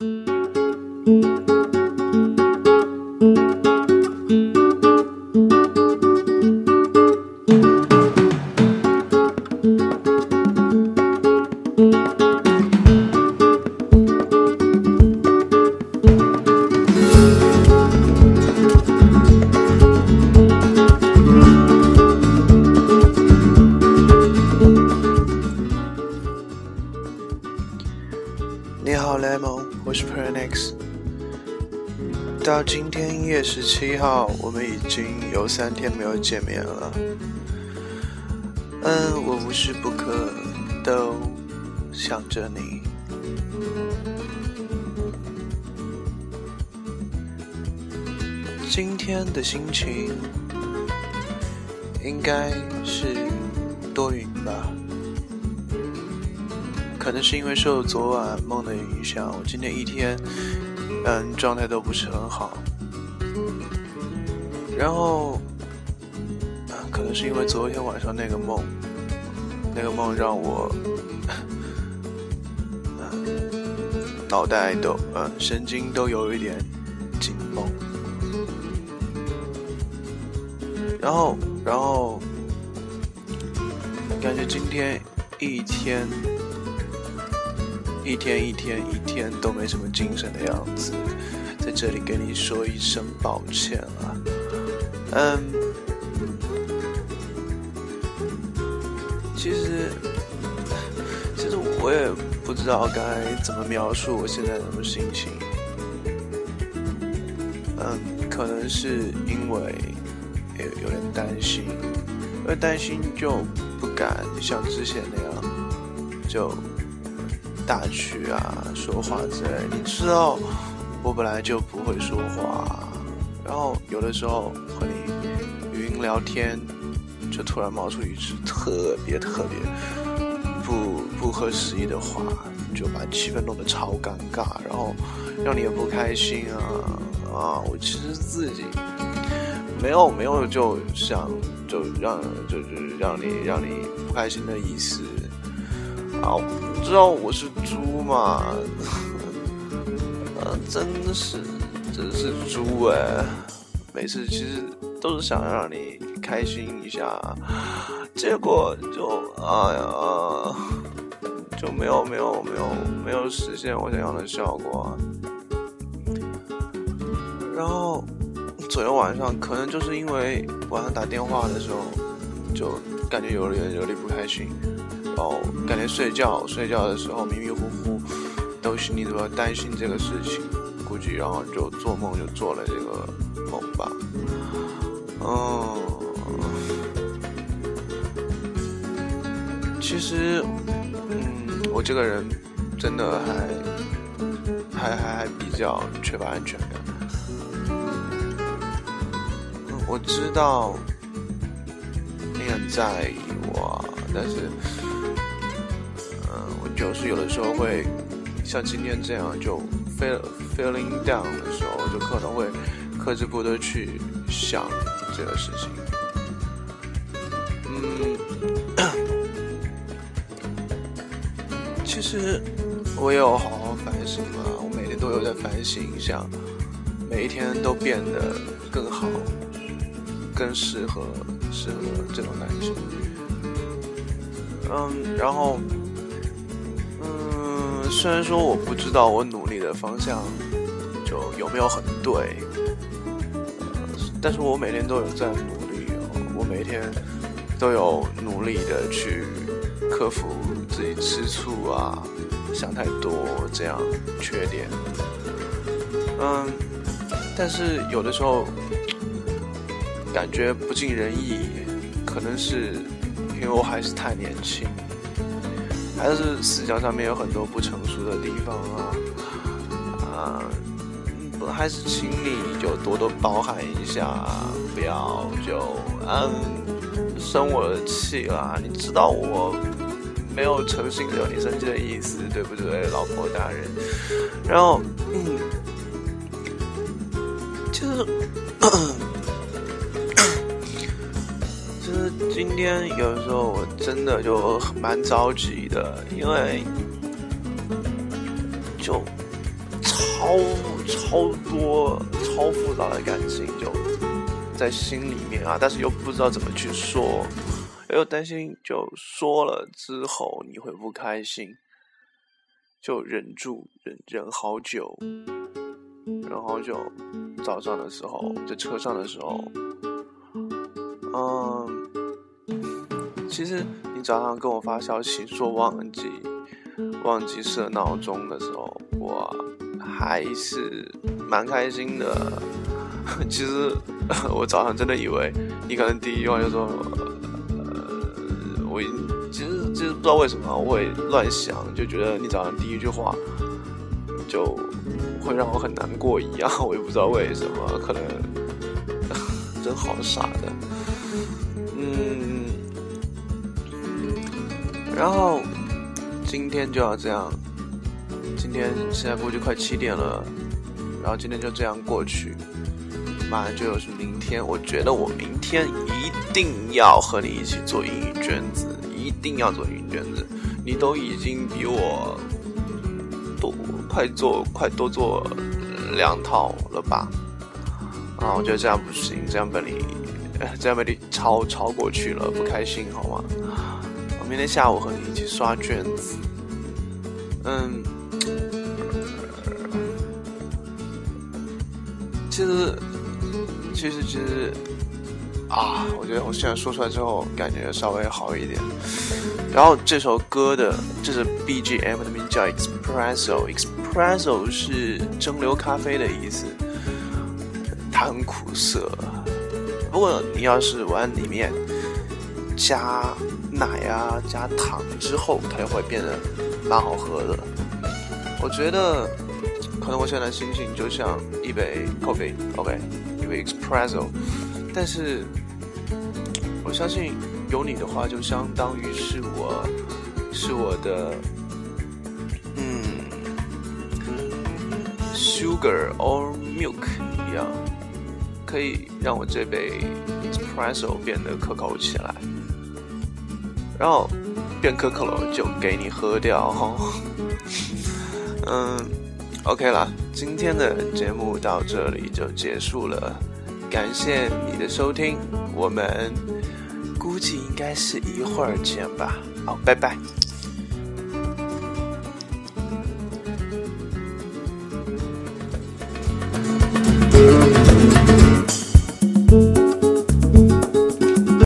你好，Lemon，我是 Pernix。到今天一月十七号，我们已经有三天没有见面了。嗯，我无时不刻都想着你。今天的心情应该是多云吧。可能是因为受昨晚梦的影响，我今天一天，嗯，状态都不是很好。然后，可能是因为昨天晚上那个梦，那个梦让我，脑袋都，嗯，神经都有一点紧绷。然后，然后，感觉今天一天。一天一天一天都没什么精神的样子，在这里跟你说一声抱歉啊。嗯，其实，其实我也不知道该怎么描述我现在什么心情。嗯，可能是因为有有点担心，因为担心就不敢像之前那样就。打趣啊，说话之类，你知道，我本来就不会说话，然后有的时候和你语音聊天，就突然冒出一句特别特别不不合时宜的话，就把气氛弄得超尴尬，然后让你也不开心啊啊！我其实自己没有没有就想就让就就让你让你不开心的意思。啊，知道我是猪吗？呃，真的是，真是猪哎！每次其实都是想让你开心一下，结果就哎呀，就没有没有没有没有实现我想要的效果。然后昨天晚上可能就是因为晚上打电话的时候，就感觉有点有点不开心。哦，感觉睡觉睡觉的时候迷迷糊糊，都心里都要担心这个事情，估计然后就做梦就做了这个梦吧。嗯，其实，嗯，我这个人真的还还还还比较缺乏安全感。我知道你很在意我，但是。就是有的时候会像今天这样，就 feel feeling down 的时候，就可能会克制不得去想这个事情。嗯，其实我也有好好反省嘛，我每天都有在反省，想每一天都变得更好，更适合适合这种男性。嗯，然后。虽然说我不知道我努力的方向就有没有很对，但是我每天都有在努力哦，我每天都有努力的去克服自己吃醋啊、想太多这样缺点。嗯，但是有的时候感觉不尽人意，可能是因为我还是太年轻。还是思想上面有很多不成熟的地方啊，啊，还是请你就多多包涵一下，不要就嗯生我的气啦。你知道我没有诚心惹你生气的意思，对不对，老婆大人？然后，嗯，就是。今天有时候我真的就蛮着急的，因为就超超多超复杂的感情就在心里面啊，但是又不知道怎么去说，又担心就说了之后你会不开心，就忍住忍忍好久，忍好久，早上的时候在车上的时候，嗯，其实你早上跟我发消息说忘记。忘记设闹钟的时候，我还是蛮开心的。其实 我早上真的以为你可能第一句话就说，呃，我其实其实不知道为什么我会乱想，就觉得你早上第一句话就会让我很难过一样，我也不知道为什么，可能 真好傻的，然后。今天就要这样，今天现在估计快七点了，然后今天就这样过去，马上就又是明天。我觉得我明天一定要和你一起做英语卷子，一定要做英语卷子。你都已经比我多快做快多做两套了吧？啊，我觉得这样不行，这样把你这样把你超超过去了，不开心好吗？明天下午和你一起刷卷子。嗯，其实，其实，其实，啊，我觉得我现在说出来之后，感觉稍微好一点。然后这首歌的这是 BGM 的名叫 Espresso，Espresso 是蒸馏咖啡的意思，它很苦涩。不过你要是往里面加。奶啊，加糖之后，它就会变得蛮好喝的。我觉得，可能我现在心情就像一杯 coffee，OK，一杯 espresso。但是，我相信有你的话，就相当于是我，是我的，嗯，sugar or milk 一样，可以让我这杯 espresso 变得可口起来。然后变可口了，就给你喝掉哈。嗯，OK 了，今天的节目到这里就结束了，感谢你的收听，我们估计应该是一会儿见吧。好，拜拜。